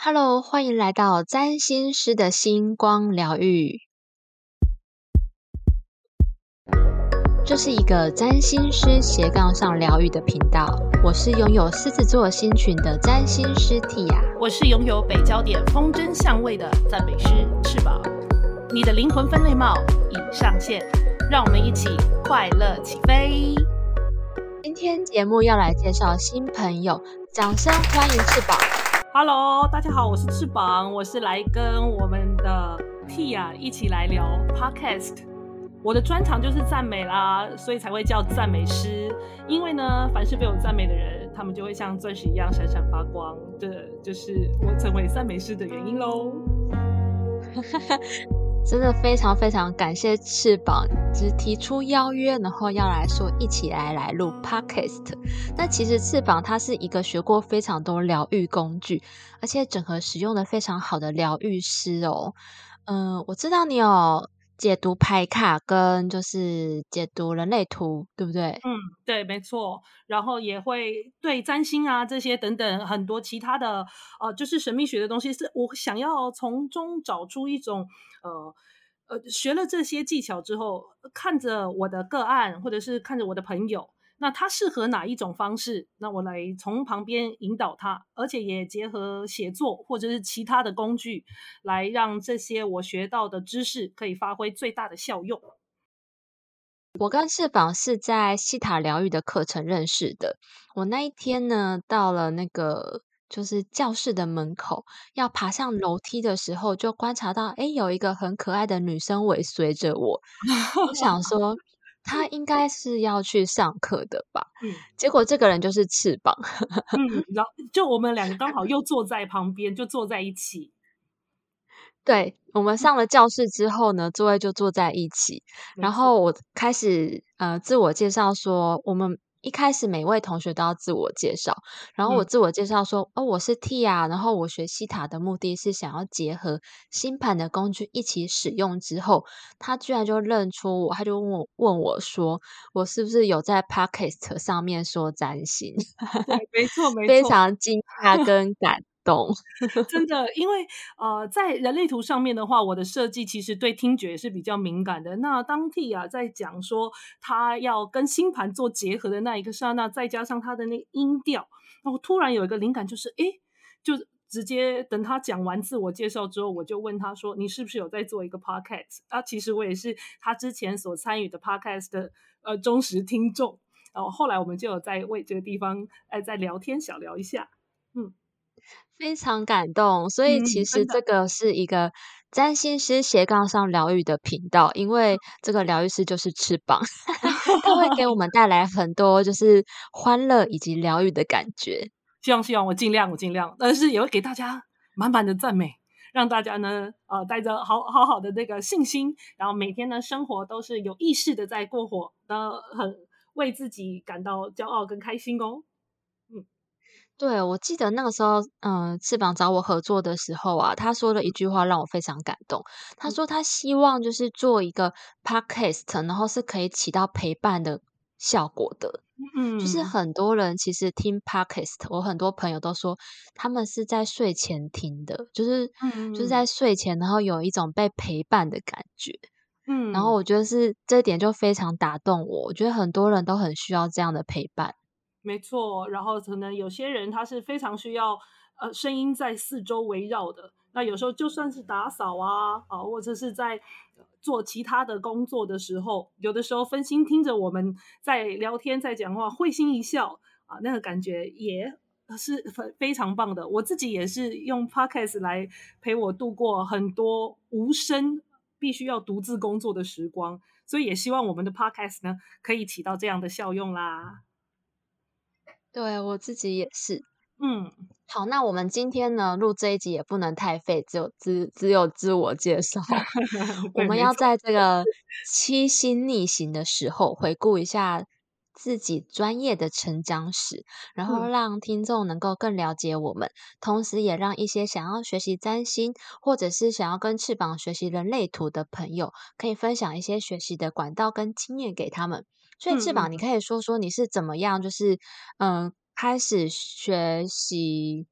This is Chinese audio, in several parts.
Hello，欢迎来到占星师的星光疗愈。这是一个占星师斜杠上疗愈的频道。我是拥有狮子座星群的占星师 Tia，我是拥有北焦点风筝相位的赞美师翅膀。你的灵魂分类帽已上线，让我们一起快乐起飞。今天节目要来介绍新朋友，掌声欢迎翅膀。Hello，大家好，我是翅膀，我是来跟我们的 Tia 一起来聊 Podcast。我的专长就是赞美啦，所以才会叫赞美师。因为呢，凡是被我赞美的人，他们就会像钻石一样闪闪发光。这就是我成为赞美师的原因喽。真的非常非常感谢翅膀，只提出邀约，然后要来说一起来来录 podcast。那其实翅膀它是一个学过非常多疗愈工具，而且整合使用的非常好的疗愈师哦。嗯，我知道你有解读牌卡跟就是解读人类图，对不对？嗯，对，没错。然后也会对占星啊这些等等很多其他的呃，就是神秘学的东西，是我想要从中找出一种。呃呃，学了这些技巧之后，看着我的个案，或者是看着我的朋友，那他适合哪一种方式？那我来从旁边引导他，而且也结合写作或者是其他的工具，来让这些我学到的知识可以发挥最大的效用。我跟翅膀是在西塔疗愈的课程认识的。我那一天呢，到了那个。就是教室的门口，要爬上楼梯的时候，就观察到，哎，有一个很可爱的女生尾随着我。我想说，她应该是要去上课的吧？嗯，结果这个人就是翅膀。嗯，然后就我们两个刚好又坐在旁边，就坐在一起。对，我们上了教室之后呢，座位就坐在一起。然后我开始呃自我介绍说，我们。一开始每位同学都要自我介绍，然后我自我介绍说：“哦，我是 T 啊，然后我学西塔的目的是想要结合星盘的工具一起使用。”之后，他居然就认出我，他就问我问我说：“我是不是有在 Podcast 上面说占星？”没错，没错，非常惊讶跟感。懂，真的，因为呃，在人类图上面的话，我的设计其实对听觉也是比较敏感的。那当 T 啊在讲说他要跟星盘做结合的那一个刹那，再加上他的那个音调，然后突然有一个灵感，就是哎，就直接等他讲完自我介绍之后，我就问他说：“你是不是有在做一个 podcast？” 啊，其实我也是他之前所参与的 podcast 的呃忠实听众。然后后来我们就有在为这个地方哎在聊天小聊一下，嗯。非常感动，所以其实这个是一个占星师斜杠上疗愈的频道，因为这个疗愈师就是翅膀，他会给我 们带来很多就是欢乐以及疗愈的感觉。希望希望我尽量我尽量，但是也会给大家满满的赞美，让大家呢呃带着好好好的那个信心，然后每天的生活都是有意识的在过火，的很为自己感到骄傲跟开心哦。对，我记得那个时候，嗯，翅膀找我合作的时候啊，他说了一句话让我非常感动。他说他希望就是做一个 podcast，然后是可以起到陪伴的效果的。嗯，就是很多人其实听 podcast，我很多朋友都说他们是在睡前听的，就是就是在睡前，然后有一种被陪伴的感觉。嗯，然后我觉得是这点就非常打动我。我觉得很多人都很需要这样的陪伴。没错，然后可能有些人他是非常需要呃声音在四周围绕的。那有时候就算是打扫啊啊，或者是在做其他的工作的时候，有的时候分心听着我们在聊天在讲话，会心一笑啊，那个感觉也是非非常棒的。我自己也是用 podcast 来陪我度过很多无声必须要独自工作的时光，所以也希望我们的 podcast 呢可以起到这样的效用啦。对我自己也是，嗯，好，那我们今天呢录这一集也不能太费，只有只只有自我介绍。我们要在这个七星逆行的时候回顾一下自己专业的成长史，然后让听众能够更了解我们，同时也让一些想要学习占星或者是想要跟翅膀学习人类图的朋友，可以分享一些学习的管道跟经验给他们。所以翅膀，你可以说说你是怎么样，就是嗯，开始学习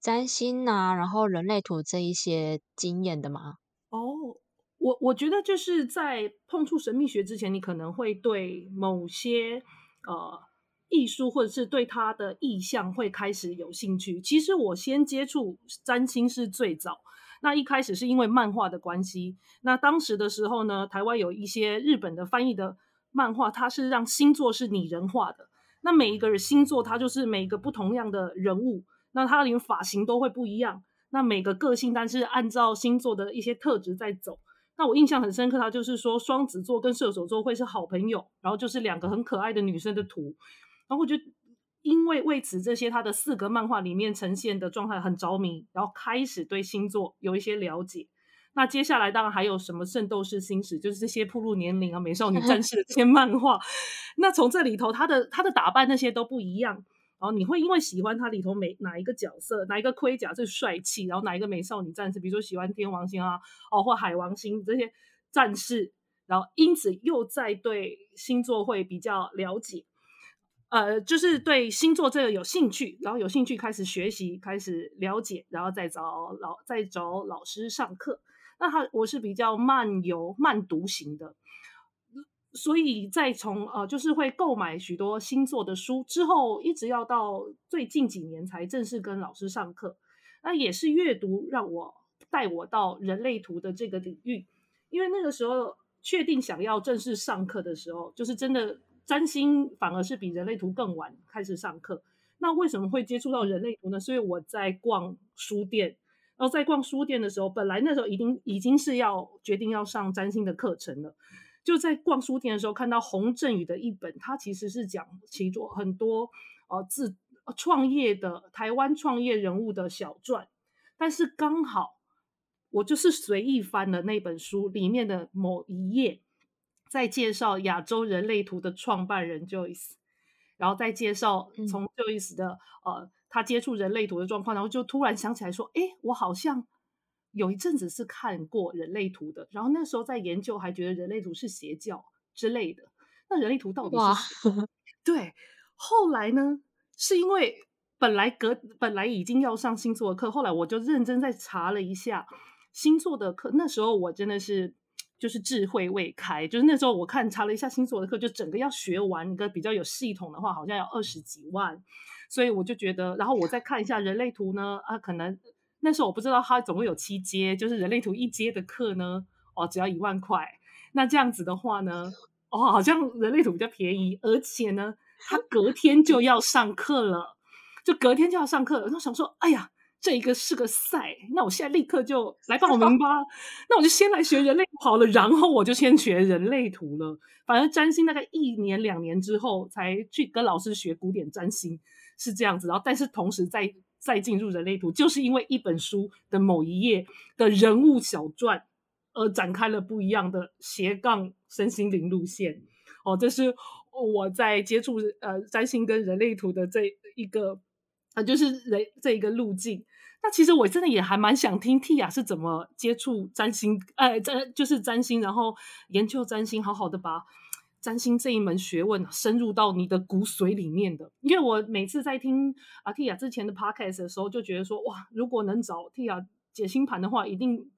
占星啊，然后人类图这一些经验的吗？哦，我我觉得就是在碰触神秘学之前，你可能会对某些呃艺术或者是对它的意象会开始有兴趣。其实我先接触占星是最早。那一开始是因为漫画的关系，那当时的时候呢，台湾有一些日本的翻译的漫画，它是让星座是拟人化的。那每一个星座，它就是每一个不同样的人物，那它连发型都会不一样。那每个个性，但是按照星座的一些特质在走。那我印象很深刻，它就是说双子座跟射手座会是好朋友，然后就是两个很可爱的女生的图，然后我就。因为为此这些他的四格漫画里面呈现的状态很着迷，然后开始对星座有一些了解。那接下来当然还有什么《圣斗士星矢》，就是这些铺路年龄啊、美少女战 士的这些漫画。那从这里头，他的他的打扮那些都不一样。然后你会因为喜欢他里头每哪一个角色，哪一个盔甲最帅气，然后哪一个美少女战士，比如说喜欢天王星啊，哦或海王星这些战士，然后因此又在对星座会比较了解。呃，就是对星座这个有兴趣，然后有兴趣开始学习，开始了解，然后再找老再找老师上课。那他我是比较慢游慢读型的，所以在从呃就是会购买许多星座的书之后，一直要到最近几年才正式跟老师上课。那也是阅读让我带我到人类图的这个领域，因为那个时候确定想要正式上课的时候，就是真的。占星反而是比人类图更晚开始上课。那为什么会接触到人类图呢？所以我在逛书店，然后在逛书店的时候，本来那时候已经已经是要决定要上占星的课程了。就在逛书店的时候，看到洪振宇的一本，他其实是讲其中很多呃自创业的台湾创业人物的小传，但是刚好我就是随意翻了那本书里面的某一页。在介绍亚洲人类图的创办人 Joyce，然后再介绍从 Joyce 的呃他接触人类图的状况，然后就突然想起来说，哎，我好像有一阵子是看过人类图的，然后那时候在研究，还觉得人类图是邪教之类的。那人类图到底是？对，后来呢，是因为本来隔本来已经要上星座的课，后来我就认真再查了一下星座的课，那时候我真的是。就是智慧未开，就是那时候我看查了一下星座的课，就整个要学完一个比较有系统的话，好像要二十几万，所以我就觉得，然后我再看一下人类图呢，啊，可能那时候我不知道它总共有七阶，就是人类图一阶的课呢，哦，只要一万块，那这样子的话呢，哦，好像人类图比较便宜，而且呢，他隔天就要上课了，就隔天就要上课了，然后想说，哎呀。这一个是个赛，那我现在立刻就来报名吧。那我就先来学人类好了，然后我就先学人类图了。反正占星大概一年两年之后才去跟老师学古典占星，是这样子。然后，但是同时再再进入人类图，就是因为一本书的某一页的人物小传，而展开了不一样的斜杠身心灵路线。哦，这是我在接触呃占星跟人类图的这一个啊，就是人这一个路径。那其实我真的也还蛮想听 Tia 是怎么接触占星，呃，占就是占星，然后研究占星，好好的把占星这一门学问深入到你的骨髓里面的。因为我每次在听啊 Tia 之前的 Podcast 的时候，就觉得说，哇，如果能找 Tia 解星盘的话，一定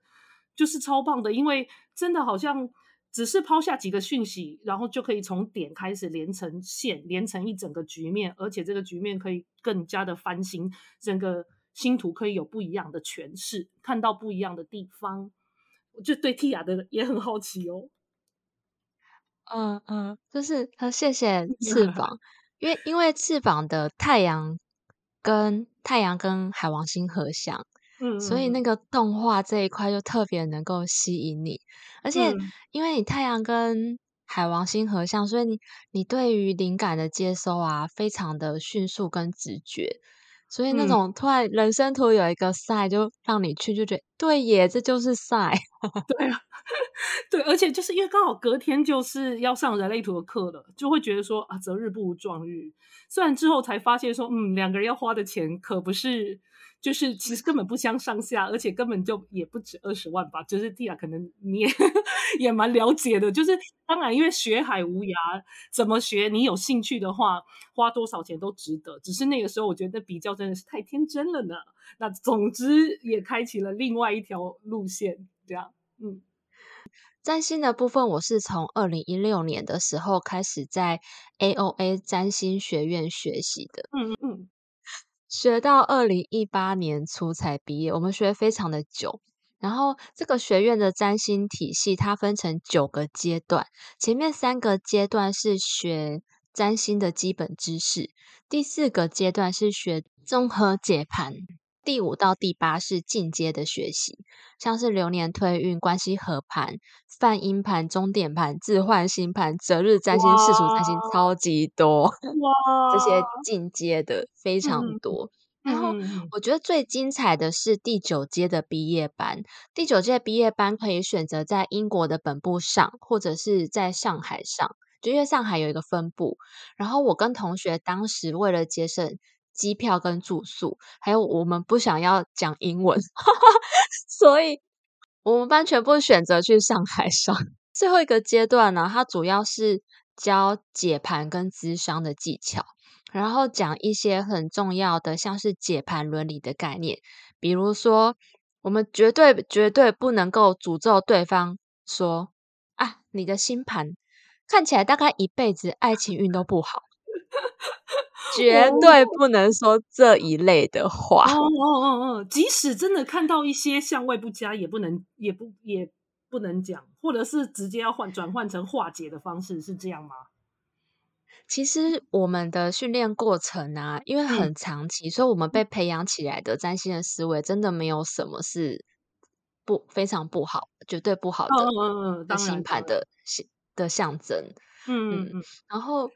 就是超棒的，因为真的好像只是抛下几个讯息，然后就可以从点开始连成线，连成一整个局面，而且这个局面可以更加的翻新整个。星图可以有不一样的诠释，看到不一样的地方，我就对 Tia 的也很好奇哦。嗯嗯，就是他谢谢 翅膀，因为因为翅膀的太阳跟太阳跟海王星合相，嗯，所以那个动画这一块就特别能够吸引你，而且因为你太阳跟海王星合相，所以你你对于灵感的接收啊，非常的迅速跟直觉。所以那种突然人生图有一个赛，就让你去，就觉得对耶，这就是赛。对啊，对，而且就是因为刚好隔天就是要上人类图的课了，就会觉得说啊，择日不如撞日。虽然之后才发现说，嗯，两个人要花的钱可不是就是其实根本不相上下，而且根本就也不止二十万吧。就是蒂亚可能你也也蛮了解的，就是当然因为学海无涯，怎么学你有兴趣的话，花多少钱都值得。只是那个时候我觉得比较真的是太天真了呢。那总之也开启了另外一条路线，这样，嗯。占星的部分，我是从二零一六年的时候开始在 AOA 占星学院学习的，嗯嗯嗯，学到二零一八年初才毕业。我们学非常的久，然后这个学院的占星体系它分成九个阶段，前面三个阶段是学占星的基本知识，第四个阶段是学综合解盘。第五到第八是进阶的学习，像是流年推运、关系合盘、泛音盘、终点盘、置换星盘、择日占星、世俗占星，超级多哇！这些进阶的非常多。然后我觉得最精彩的是第九阶的毕业班。第九届毕业班可以选择在英国的本部上，或者是在上海上，就因为上海有一个分部。然后我跟同学当时为了节省。机票跟住宿，还有我们不想要讲英文，所以我们班全部选择去上海上。最后一个阶段呢，它主要是教解盘跟咨商的技巧，然后讲一些很重要的，像是解盘伦理的概念，比如说我们绝对绝对不能够诅咒对方，说啊，你的星盘看起来大概一辈子爱情运都不好。绝对不能说这一类的话。哦哦哦哦，即使真的看到一些相位不佳，也不能，也不，也不能讲，或者是直接要换转换成化解的方式，是这样吗？其实我们的训练过程啊，因为很长期，所以我们被培养起来的占星的思维，真的没有什么是不非常不好，绝对不好的。星盘的的象征。嗯嗯嗯，然后。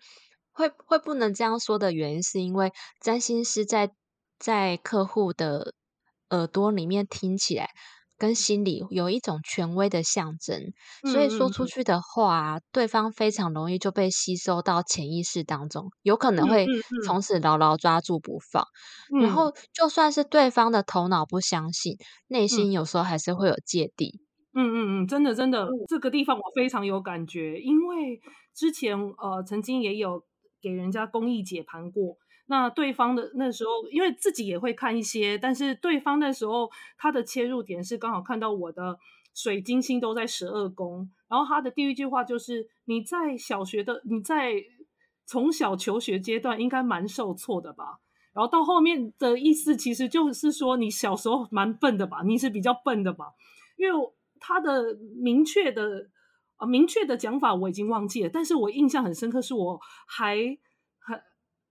会会不能这样说的原因，是因为占星师在在客户的耳朵里面听起来，跟心里有一种权威的象征，所以说出去的话，对方非常容易就被吸收到潜意识当中，有可能会从此牢牢抓住不放。然后就算是对方的头脑不相信，内心有时候还是会有芥蒂。嗯嗯嗯，真的真的，这个地方我非常有感觉，因为之前呃曾经也有。给人家公益解盘过，那对方的那时候，因为自己也会看一些，但是对方那时候他的切入点是刚好看到我的水晶星都在十二宫，然后他的第一句话就是你在小学的你在从小求学阶段应该蛮受挫的吧，然后到后面的意思其实就是说你小时候蛮笨的吧，你是比较笨的吧，因为他的明确的。啊，明确的讲法我已经忘记了，但是我印象很深刻，是我还很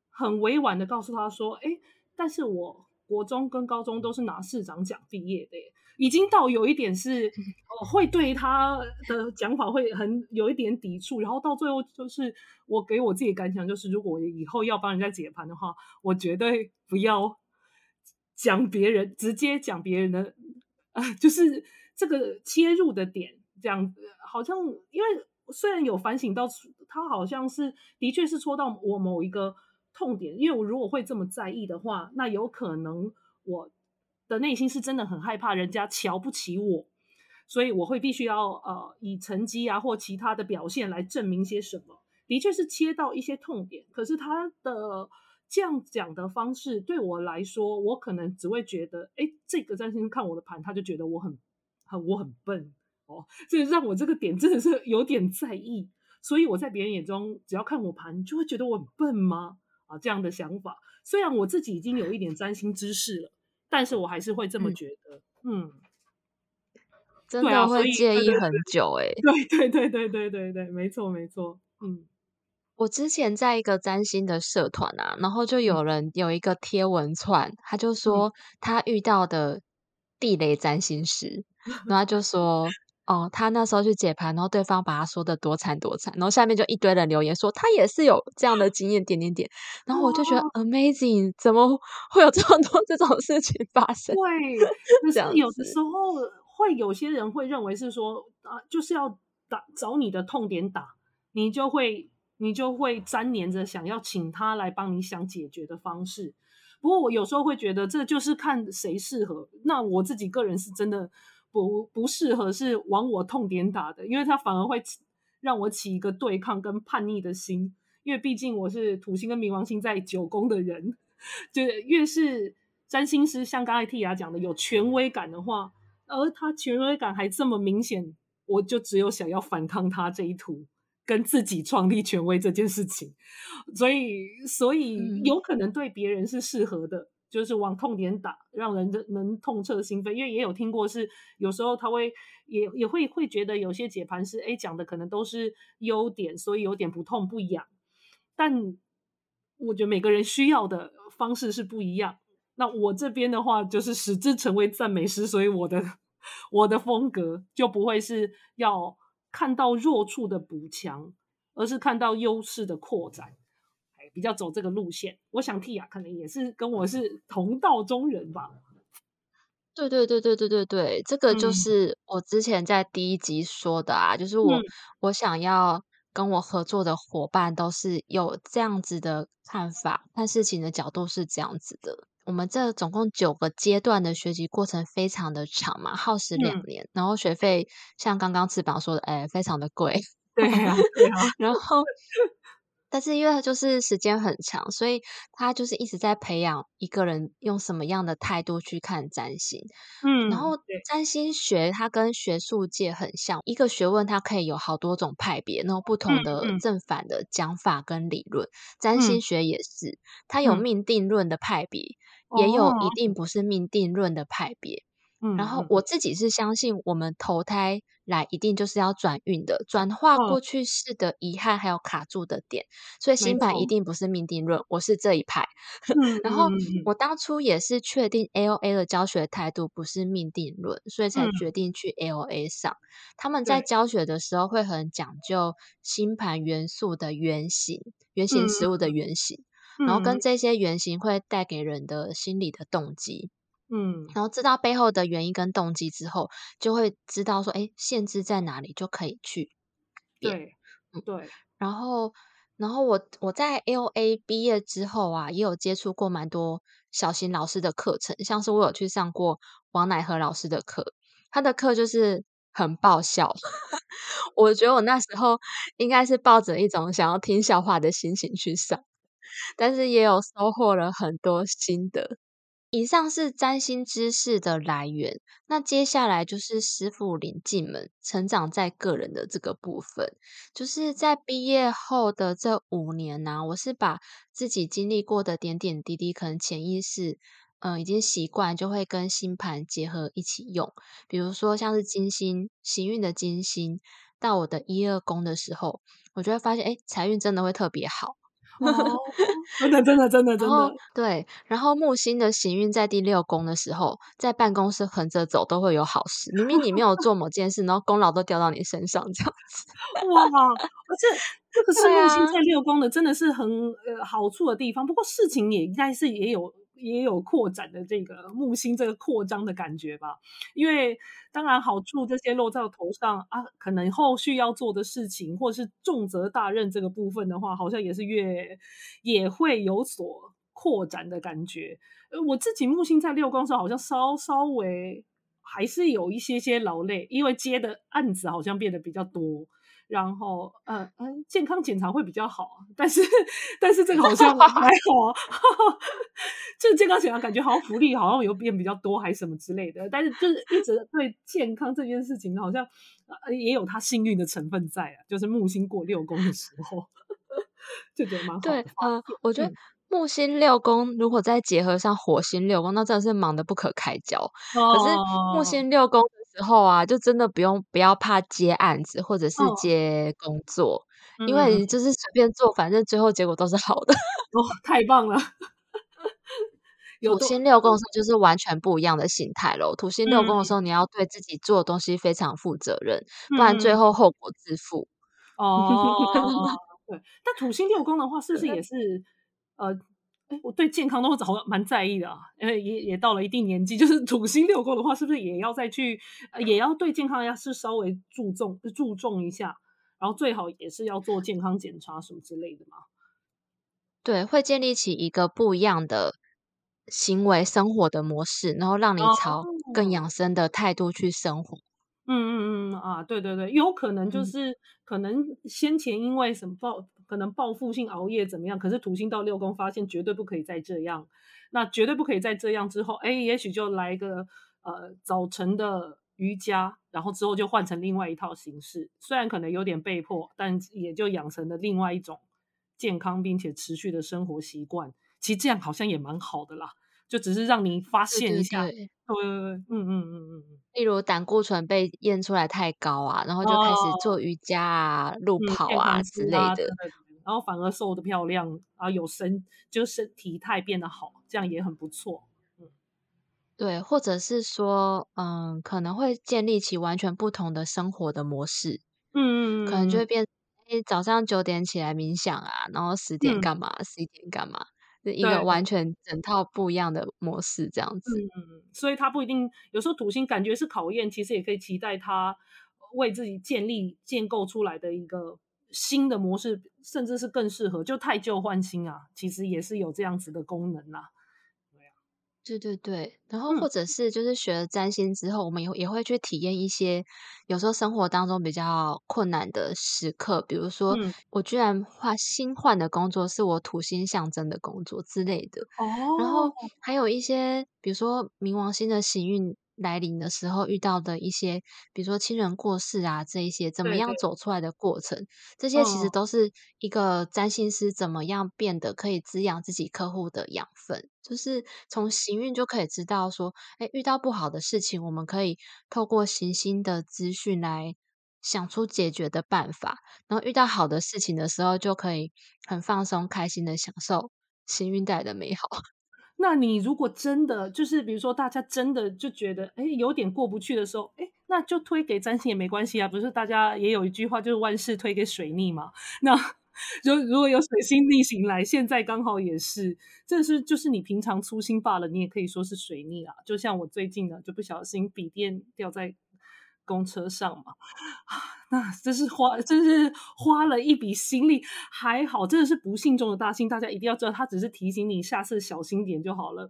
很委婉的告诉他说，哎，但是我国中跟高中都是拿市长奖毕业的，已经到有一点是，呃，会对他的讲法会很有一点抵触，然后到最后就是我给我自己感想就是，如果我以后要帮人家解盘的话，我绝对不要讲别人，直接讲别人的，啊，就是这个切入的点。这样子好像，因为虽然有反省到，他好像是的确是戳到我某一个痛点。因为我如果会这么在意的话，那有可能我的内心是真的很害怕人家瞧不起我，所以我会必须要呃以成绩啊或其他的表现来证明些什么。的确是切到一些痛点，可是他的这样讲的方式对我来说，我可能只会觉得，哎，这个占星看我的盘，他就觉得我很很我很笨。哦，这让我这个点真的是有点在意，所以我在别人眼中，只要看我盘，就会觉得我很笨吗？啊，这样的想法，虽然我自己已经有一点占星知识了，但是我还是会这么觉得。嗯，真的会介意很久哎。对对对对对对对，没错没错。嗯，我之前在一个占星的社团啊，然后就有人有一个贴文串，他就说他遇到的地雷占星师，然后就说。哦，他那时候去解盘，然后对方把他说的多惨多惨，然后下面就一堆人留言说他也是有这样的经验，点点点，然后我就觉得 amazing，怎么会有这么多这种事情发生？对，可是有的时候会有些人会认为是说啊，就是要打找你的痛点打，你就会你就会粘连着想要请他来帮你想解决的方式。不过我有时候会觉得这就是看谁适合。那我自己个人是真的不不适合，是往我痛点打的，因为它反而会让我起一个对抗跟叛逆的心。因为毕竟我是土星跟冥王星在九宫的人，就越是占星师，像刚才 T 雅讲的有权威感的话，而他权威感还这么明显，我就只有想要反抗他这一图。跟自己创立权威这件事情，所以所以有可能对别人是适合的，就是往痛点打，让人能痛彻心扉。因为也有听过是有时候他会也也会会觉得有些解盘师哎讲的可能都是优点，所以有点不痛不痒。但我觉得每个人需要的方式是不一样。那我这边的话就是使之成为赞美诗，所以我的 我的风格就不会是要。看到弱处的补强，而是看到优势的扩展，哎，比较走这个路线。我想 T 啊，可能也是跟我是同道中人吧。对对对对对对对，这个就是我之前在第一集说的啊，就是我我想要跟我合作的伙伴都是有这样子的看法，看事情的角度是这样子的。我们这总共九个阶段的学习过程非常的长嘛，耗时两年，然后学费像刚刚翅膀说的，哎，非常的贵。对啊，对啊。然后，但是因为就是时间很长，所以他就是一直在培养一个人用什么样的态度去看占星。嗯，然后占星学它跟学术界很像，一个学问它可以有好多种派别，然后不同的正反的讲法跟理论。占星学也是，它有命定论的派别。也有一定不是命定论的派别，嗯，然后我自己是相信我们投胎来一定就是要转运的，转化过去式的遗憾还有卡住的点，所以星盘一定不是命定论，我是这一派。然后我当初也是确定 L A 的教学态度不是命定论，所以才决定去 L A 上。他们在教学的时候会很讲究星盘元素的原型，原型食物的原型。然后跟这些原型会带给人的心理的动机，嗯，然后知道背后的原因跟动机之后，就会知道说，哎，限制在哪里就可以去对，对。然后，然后我我在 L A 毕业之后啊，也有接触过蛮多小型老师的课程，像是我有去上过王乃和老师的课，他的课就是很爆笑，我觉得我那时候应该是抱着一种想要听笑话的心情去上。但是也有收获了很多心得。以上是占星知识的来源，那接下来就是师傅领进门，成长在个人的这个部分。就是在毕业后的这五年呢，我是把自己经历过的点点滴滴，可能潜意识，嗯，已经习惯，就会跟星盘结合一起用。比如说像是金星行运的金星，到我的一二宫的时候，我就会发现，哎，财运真的会特别好。哦，真的，真的，真的，真的，对。然后木星的行运在第六宫的时候，在办公室横着走都会有好事。明明你没有做某件事，然后功劳都掉到你身上，这样子。哇，而且这个是木星在六宫的，真的是很呃好处的地方。不过事情也应该是也有。也有扩展的这个木星这个扩张的感觉吧，因为当然好处这些落在头上啊，可能后续要做的事情或是重责大任这个部分的话，好像也是越也会有所扩展的感觉。呃，我自己木星在六宫时候，好像稍稍微还是有一些些劳累，因为接的案子好像变得比较多。然后，嗯嗯，健康检查会比较好，但是 但是这个好像 还好，就是健康检查感觉好像福利好像有变比较多，还是什么之类的。但是就是一直对健康这件事情，好像也有他幸运的成分在啊。就是木星过六宫的时候，就觉得蛮好。对，嗯，我觉得木星六宫如果再结合上火星六宫，那真的是忙得不可开交。可是木星六宫。时候啊，就真的不用不要怕接案子或者是接工作，因为就是随便做，反正最后结果都是好的。哦，太棒了！土星六宫的时候就是完全不一样的心态喽。土星六宫的时候，你要对自己做的东西非常负责任，不然最后后果自负。哦，对。但土星六宫的话，是不是也是呃？哎，我对健康都好蛮在意的啊，因为也也到了一定年纪，就是土星六宫的话，是不是也要再去，也要对健康要是稍微注重注重一下，然后最好也是要做健康检查什么之类的嘛？对，会建立起一个不一样的行为生活的模式，然后让你朝更养生的态度去生活。嗯嗯嗯啊，对对对，有可能就是可能先前因为什么报可能报复性熬夜怎么样，可是土星到六宫发现绝对不可以再这样，那绝对不可以再这样之后，哎，也许就来个呃早晨的瑜伽，然后之后就换成另外一套形式，虽然可能有点被迫，但也就养成了另外一种健康并且持续的生活习惯。其实这样好像也蛮好的啦。就只是让你发现一下，对对对，嗯嗯嗯嗯嗯。例如胆固醇被验出来太高啊，然后就开始做瑜伽啊、路跑啊之类的，然后反而瘦的漂亮啊，有身就身体态变得好，这样也很不错。嗯，对，或者是说，嗯，可能会建立起完全不同的生活的模式。嗯可能就会变，哎，早上九点起来冥想啊，然后十点干嘛，十一点干嘛。是一个完全整套不一样的模式，这样子。嗯，所以他不一定有时候土星感觉是考验，其实也可以期待他为自己建立建构出来的一个新的模式，甚至是更适合，就太旧换新啊，其实也是有这样子的功能啦。对对对，然后或者是就是学了占星之后，我们也也会去体验一些有时候生活当中比较困难的时刻，比如说我居然换新换的工作是我土星象征的工作之类的。哦，然后还有一些比如说冥王星的行运。来临的时候遇到的一些，比如说亲人过世啊，这一些怎么样走出来的过程，这些其实都是一个占星师怎么样变得可以滋养自己客户的养分。就是从行运就可以知道说，哎，遇到不好的事情，我们可以透过行星的资讯来想出解决的办法。然后遇到好的事情的时候，就可以很放松、开心的享受行运带来的美好。那你如果真的就是，比如说大家真的就觉得，哎，有点过不去的时候，哎，那就推给占星也没关系啊。不是大家也有一句话，就是万事推给水逆嘛。那如如果有水星逆行来，现在刚好也是，这是就是你平常粗心罢了，你也可以说是水逆啊。就像我最近呢，就不小心笔电掉在。公车上嘛，那真是花，真是花了一笔心力。还好，真的是不幸中的大幸。大家一定要知道，他只是提醒你下次小心点就好了。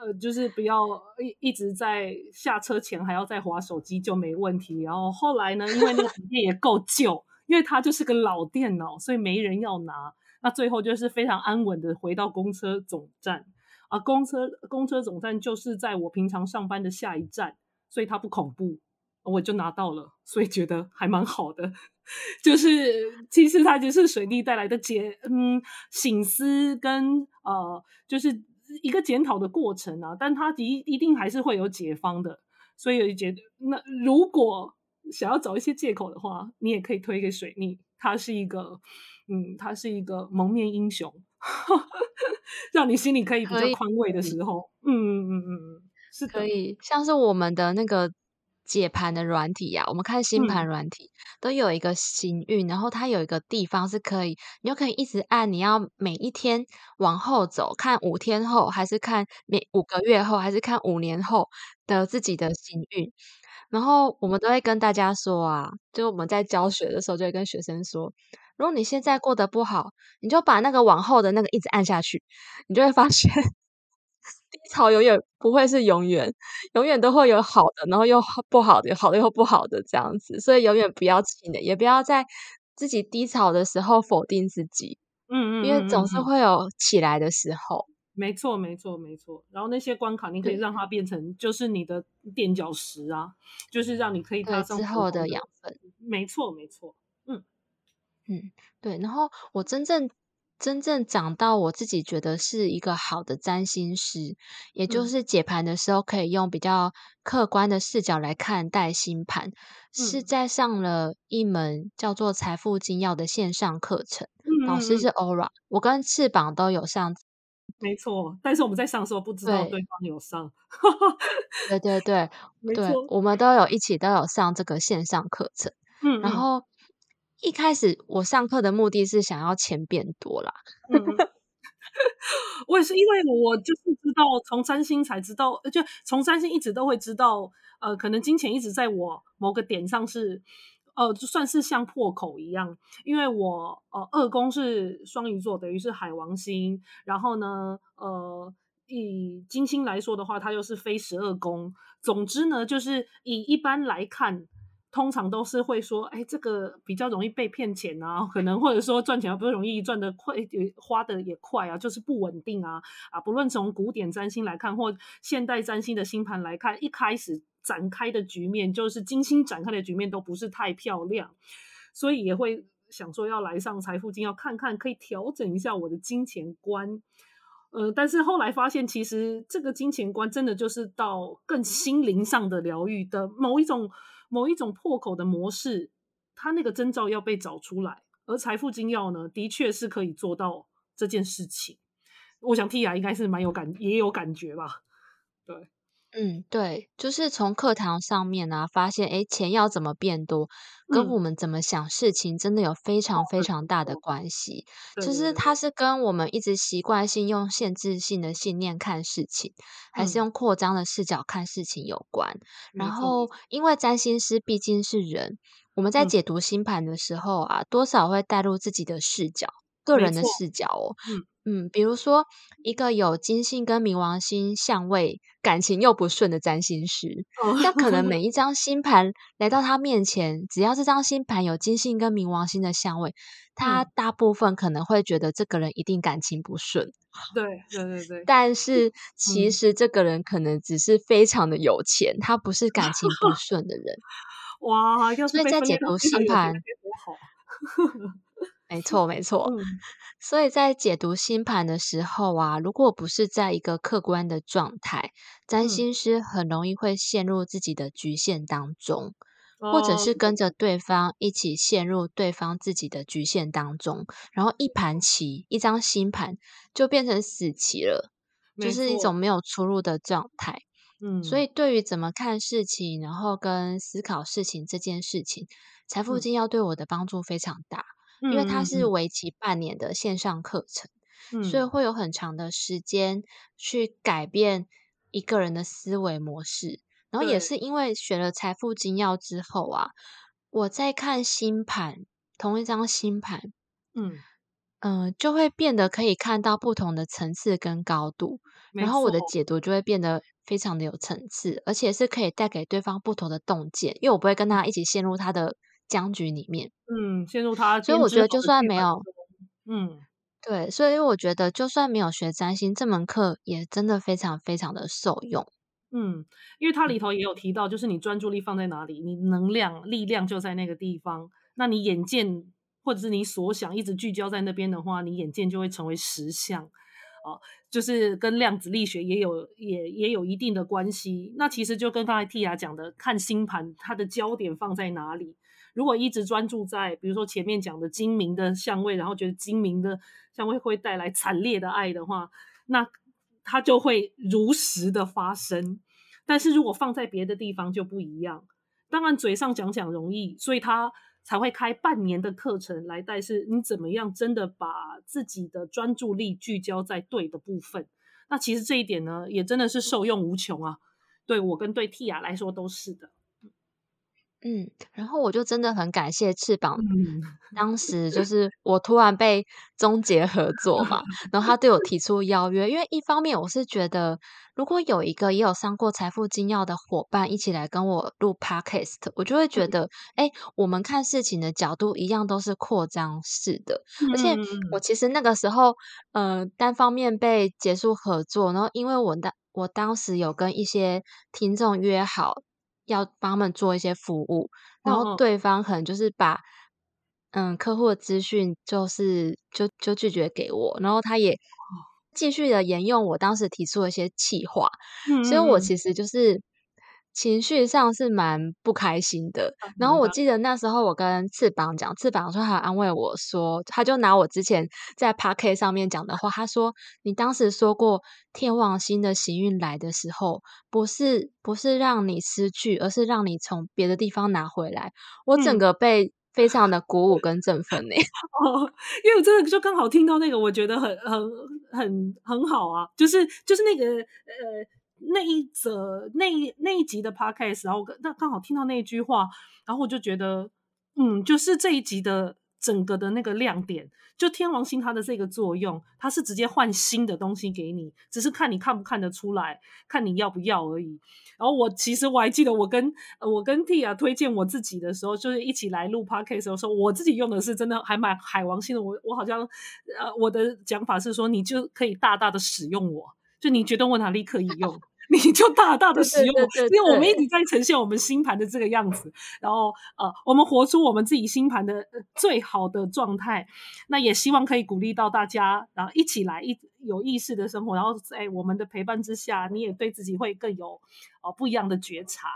呃，就是不要一一直在下车前还要再划手机就没问题。然后后来呢，因为那个笔电也够旧，因为它就是个老电脑，所以没人要拿。那最后就是非常安稳的回到公车总站啊，公车公车总站就是在我平常上班的下一站，所以它不恐怖。我就拿到了，所以觉得还蛮好的。就是其实它就是水逆带来的解，嗯，醒思跟呃，就是一个检讨的过程啊。但它一一定还是会有解方的。所以觉得，那如果想要找一些借口的话，你也可以推给水逆，他是一个，嗯，他是一个蒙面英雄，让你心里可以比较宽慰的时候。嗯嗯嗯嗯嗯，是可以，像是我们的那个。解盘的软体呀，我们看星盘软体都有一个行运，然后它有一个地方是可以，你就可以一直按，你要每一天往后走，看五天后，还是看每五个月后，还是看五年后的自己的行运。然后我们都会跟大家说啊，就我们在教学的时候就会跟学生说，如果你现在过得不好，你就把那个往后的那个一直按下去，你就会发现。低潮永远不会是永远，永远都会有好的，然后又不好的，好的又不好的这样子，所以永远不要气馁，也不要在自己低潮的时候否定自己，嗯嗯，因为总是会有起来的时候。没错，没错，没错。然后那些关卡，你可以让它变成就是你的垫脚石啊，就是让你可以踏上之后的养分。没错，没错。嗯嗯，对。然后我真正。真正长到我自己觉得是一个好的占星师，也就是解盘的时候可以用比较客观的视角来看待星盘，是在上了一门叫做《财富精要》的线上课程，老师是 Ora，我跟翅膀都有上。没错，但是我们在上的时候不知道对方有上。对对对，对，我们都有一起都有上这个线上课程，嗯，然后。一开始我上课的目的是想要钱变多啦。我也是因为我就是知道从三星才知道，就从三星一直都会知道，呃，可能金钱一直在我某个点上是，呃，就算是像破口一样，因为我呃二宫是双鱼座，等于是海王星，然后呢，呃。以金星来说的话，它又是非十二宫。总之呢，就是以一般来看，通常都是会说，哎，这个比较容易被骗钱啊，可能或者说赚钱不是容易赚的快，花的也快啊，就是不稳定啊啊。不论从古典占星来看，或现代占星的星盘来看，一开始展开的局面，就是金星展开的局面，都不是太漂亮，所以也会想说要来上财富金，要看看可以调整一下我的金钱观。呃，但是后来发现，其实这个金钱观真的就是到更心灵上的疗愈的某一种某一种破口的模式，它那个征兆要被找出来，而财富金要呢，的确是可以做到这件事情。我想 Tia 应该是蛮有感，也有感觉吧？对。嗯，对，就是从课堂上面啊，发现哎，钱要怎么变多，跟我们怎么想事情，真的有非常非常大的关系。就是它是跟我们一直习惯性用限制性的信念看事情，还是用扩张的视角看事情有关。然后，因为占星师毕竟是人，我们在解读星盘的时候啊，多少会带入自己的视角。个人的视角哦，嗯嗯，比如说一个有金星跟冥王星相位，感情又不顺的占星师，那可能每 一张星盘来到他面前，只要这张星盘有金星跟冥王星的相位，他大部分可能会觉得这个人一定感情不顺。对对对对，但是其实这个人可能只是非常的有钱，他不是感情不顺的人。哇，所以在解读星盘 没错，没错。所以在解读星盘的时候啊，如果不是在一个客观的状态，占星师很容易会陷入自己的局限当中，或者是跟着对方一起陷入对方自己的局限当中，然后一盘棋，一张星盘就变成死棋了，就是一种没有出路的状态。嗯，所以对于怎么看事情，然后跟思考事情这件事情，财富经要对我的帮助非常大。因为它是为期半年的线上课程，所以会有很长的时间去改变一个人的思维模式。然后也是因为学了财富精要之后啊，我在看星盘，同一张星盘，嗯。嗯，就会变得可以看到不同的层次跟高度，然后我的解读就会变得非常的有层次，而且是可以带给对方不同的洞见，因为我不会跟他一起陷入他的。僵局里面，嗯，陷入他，所以我觉得就算没有，嗯，对，所以我觉得就算没有学占星这门课，也真的非常非常的受用，嗯，因为它里头也有提到，就是你专注力放在哪里，你能量力量就在那个地方，那你眼见或者是你所想一直聚焦在那边的话，你眼见就会成为实像，哦，就是跟量子力学也有也也有一定的关系。那其实就跟刚才 Tia 讲的，看星盘，它的焦点放在哪里。如果一直专注在，比如说前面讲的精明的相位，然后觉得精明的相位会带来惨烈的爱的话，那它就会如实的发生。但是如果放在别的地方就不一样。当然嘴上讲讲容易，所以他才会开半年的课程来带，是你怎么样真的把自己的专注力聚焦在对的部分。那其实这一点呢，也真的是受用无穷啊。对我跟对 Tia 来说都是的。嗯，然后我就真的很感谢翅膀，当时就是我突然被终结合作嘛，然后他对我提出邀约，因为一方面我是觉得，如果有一个也有上过财富金要的伙伴一起来跟我录 podcast，我就会觉得，哎，我们看事情的角度一样都是扩张式的，而且我其实那个时候，呃，单方面被结束合作，然后因为我当我当时有跟一些听众约好。要帮他们做一些服务，然后对方可能就是把嗯客户的资讯就是就就拒绝给我，然后他也继续的沿用我当时提出的一些气话，所以我其实就是。情绪上是蛮不开心的，然后我记得那时候我跟翅膀讲，翅膀说他安慰我说，他就拿我之前在 p a r k 上面讲的话，他说你当时说过天王星的行运来的时候，不是不是让你失去，而是让你从别的地方拿回来。我整个被非常的鼓舞 跟振奋呢，哦，因为我真的就刚好听到那个，我觉得很很很很好啊，就是就是那个呃。那一则那一那一集的 podcast，然后那刚好听到那一句话，然后我就觉得，嗯，就是这一集的整个的那个亮点。就天王星它的这个作用，它是直接换新的东西给你，只是看你看不看得出来，看你要不要而已。然后我其实我还记得，我跟我跟 Tia 推荐我自己的时候，就是一起来录 Podcast 的时候，我自己用的是真的还蛮海王星的。我我好像呃我的讲法是说，你就可以大大的使用我，就你觉得我哪里可以用。你就大大的使用，因为我们一直在呈现我们星盘的这个样子，然后呃，我们活出我们自己星盘的最好的状态。那也希望可以鼓励到大家，然后一起来一有意识的生活，然后在我们的陪伴之下，你也对自己会更有呃不一样的觉察。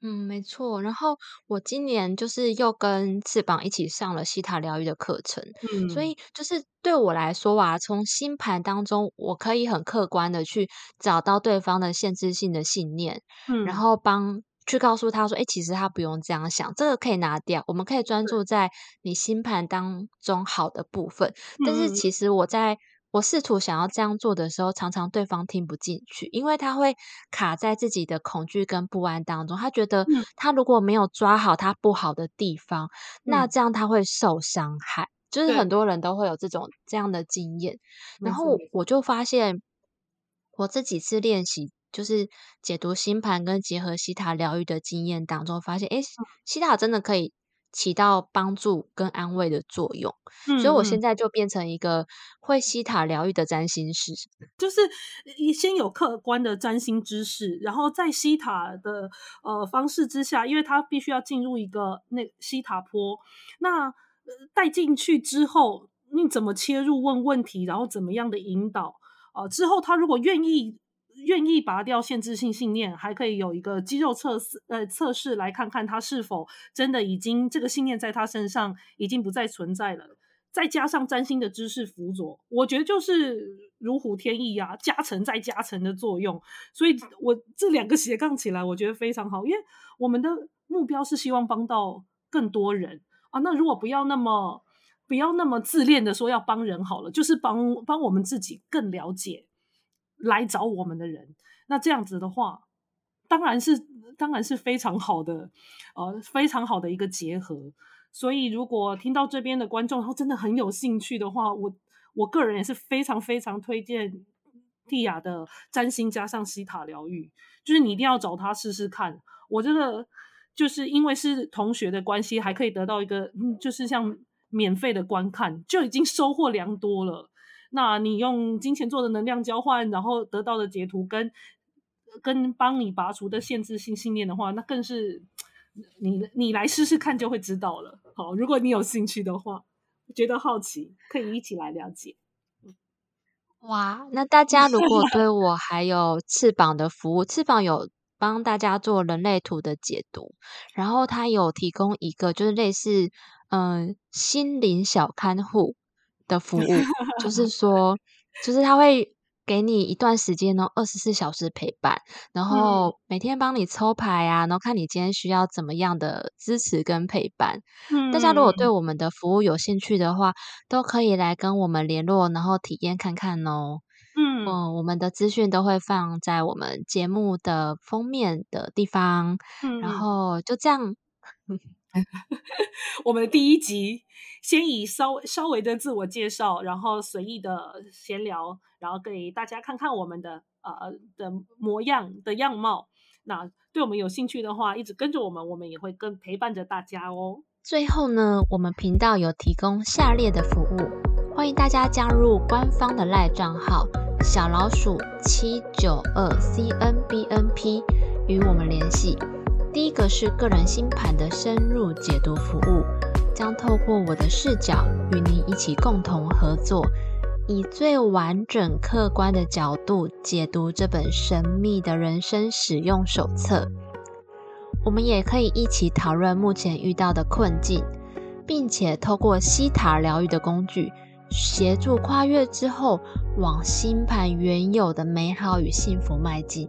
嗯，没错。然后我今年就是又跟翅膀一起上了西塔疗愈的课程，嗯，所以就是对我来说啊，从星盘当中，我可以很客观的去找到对方的限制性的信念，嗯，然后帮去告诉他说，哎，其实他不用这样想，这个可以拿掉，我们可以专注在你星盘当中好的部分。但是其实我在。我试图想要这样做的时候，常常对方听不进去，因为他会卡在自己的恐惧跟不安当中。他觉得他如果没有抓好他不好的地方，那这样他会受伤害。就是很多人都会有这种这样的经验。然后我就发现，我这几次练习就是解读星盘跟结合西塔疗愈的经验当中，发现哎，西塔真的可以。起到帮助跟安慰的作用，所以我现在就变成一个会西塔疗愈的占星师，就是先有客观的占星知识，然后在西塔的呃方式之下，因为他必须要进入一个那西塔坡，那带进去之后，你怎么切入问问题，然后怎么样的引导啊？之后他如果愿意。愿意拔掉限制性信念，还可以有一个肌肉测试，呃，测试来看看他是否真的已经这个信念在他身上已经不再存在了。再加上占星的知识辅佐，我觉得就是如虎添翼啊，加成再加成的作用。所以，我这两个斜杠起来，我觉得非常好，因为我们的目标是希望帮到更多人啊。那如果不要那么不要那么自恋的说要帮人好了，就是帮帮我们自己更了解。来找我们的人，那这样子的话，当然是当然是非常好的，呃，非常好的一个结合。所以，如果听到这边的观众，然后真的很有兴趣的话，我我个人也是非常非常推荐蒂亚的占星加上西塔疗愈，就是你一定要找他试试看。我这个就是因为是同学的关系，还可以得到一个就是像免费的观看，就已经收获良多了。那你用金钱做的能量交换，然后得到的截图跟跟帮你拔除的限制性信念的话，那更是你你来试试看就会知道了。好，如果你有兴趣的话，觉得好奇，可以一起来了解。哇，那大家如果对我还有翅膀的服务，翅膀有帮大家做人类图的解读，然后他有提供一个就是类似嗯心灵小看护。的服务 就是说，就是他会给你一段时间呢，二十四小时陪伴，然后每天帮你抽牌啊，然后看你今天需要怎么样的支持跟陪伴。嗯，大家如果对我们的服务有兴趣的话，都可以来跟我们联络，然后体验看看哦。嗯，我们的资讯都会放在我们节目的封面的地方。嗯，然后就这样。我们的第一集先以稍微稍微的自我介绍，然后随意的闲聊，然后给大家看看我们的呃的模样的样貌。那对我们有兴趣的话，一直跟着我们，我们也会跟陪伴着大家哦。最后呢，我们频道有提供下列的服务，欢迎大家加入官方的赖账号小老鼠七九二 c n b n p 与我们联系。第一个是个人星盘的深入解读服务，将透过我的视角与您一起共同合作，以最完整客观的角度解读这本神秘的人生使用手册。我们也可以一起讨论目前遇到的困境，并且透过西塔疗愈的工具，协助跨越之后往星盘原有的美好与幸福迈进。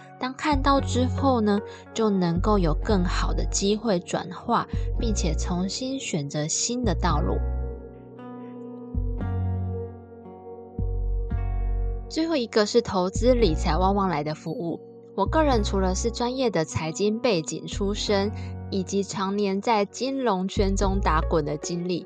当看到之后呢，就能够有更好的机会转化，并且重新选择新的道路。最后一个是投资理财旺旺来的服务。我个人除了是专业的财经背景出身，以及常年在金融圈中打滚的经历。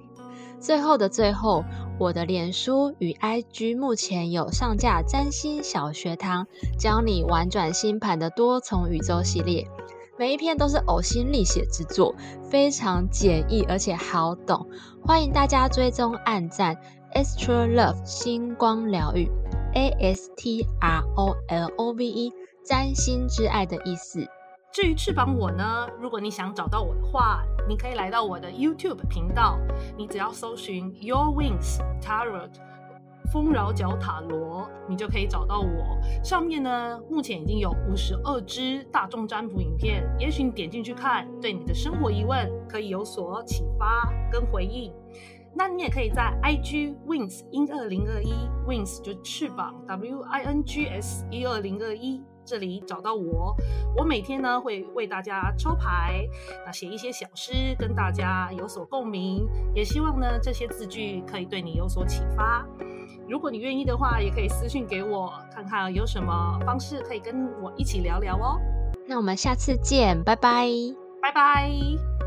最后的最后，我的脸书与 IG 目前有上架占星小学堂，教你玩转星盘的多重宇宙系列，每一篇都是呕心沥血之作，非常简易而且好懂，欢迎大家追踪按赞。Astro Love 星光疗愈，A S T R O L O V E 占星之爱的意思。至于翅膀我呢？如果你想找到我的话，你可以来到我的 YouTube 频道，你只要搜寻 Your Wings Tarot 丰饶角塔罗，你就可以找到我。上面呢，目前已经有五十二支大众占卜影片，也许你点进去看，对你的生活疑问可以有所启发跟回应。那你也可以在 IG Wings 一二零二一 Wings 就翅膀 W I N G S 一二零二一。这里找到我，我每天呢会为大家抽牌，那写一些小诗，跟大家有所共鸣，也希望呢这些字句可以对你有所启发。如果你愿意的话，也可以私信给我，看看有什么方式可以跟我一起聊聊哦。那我们下次见，拜拜，拜拜。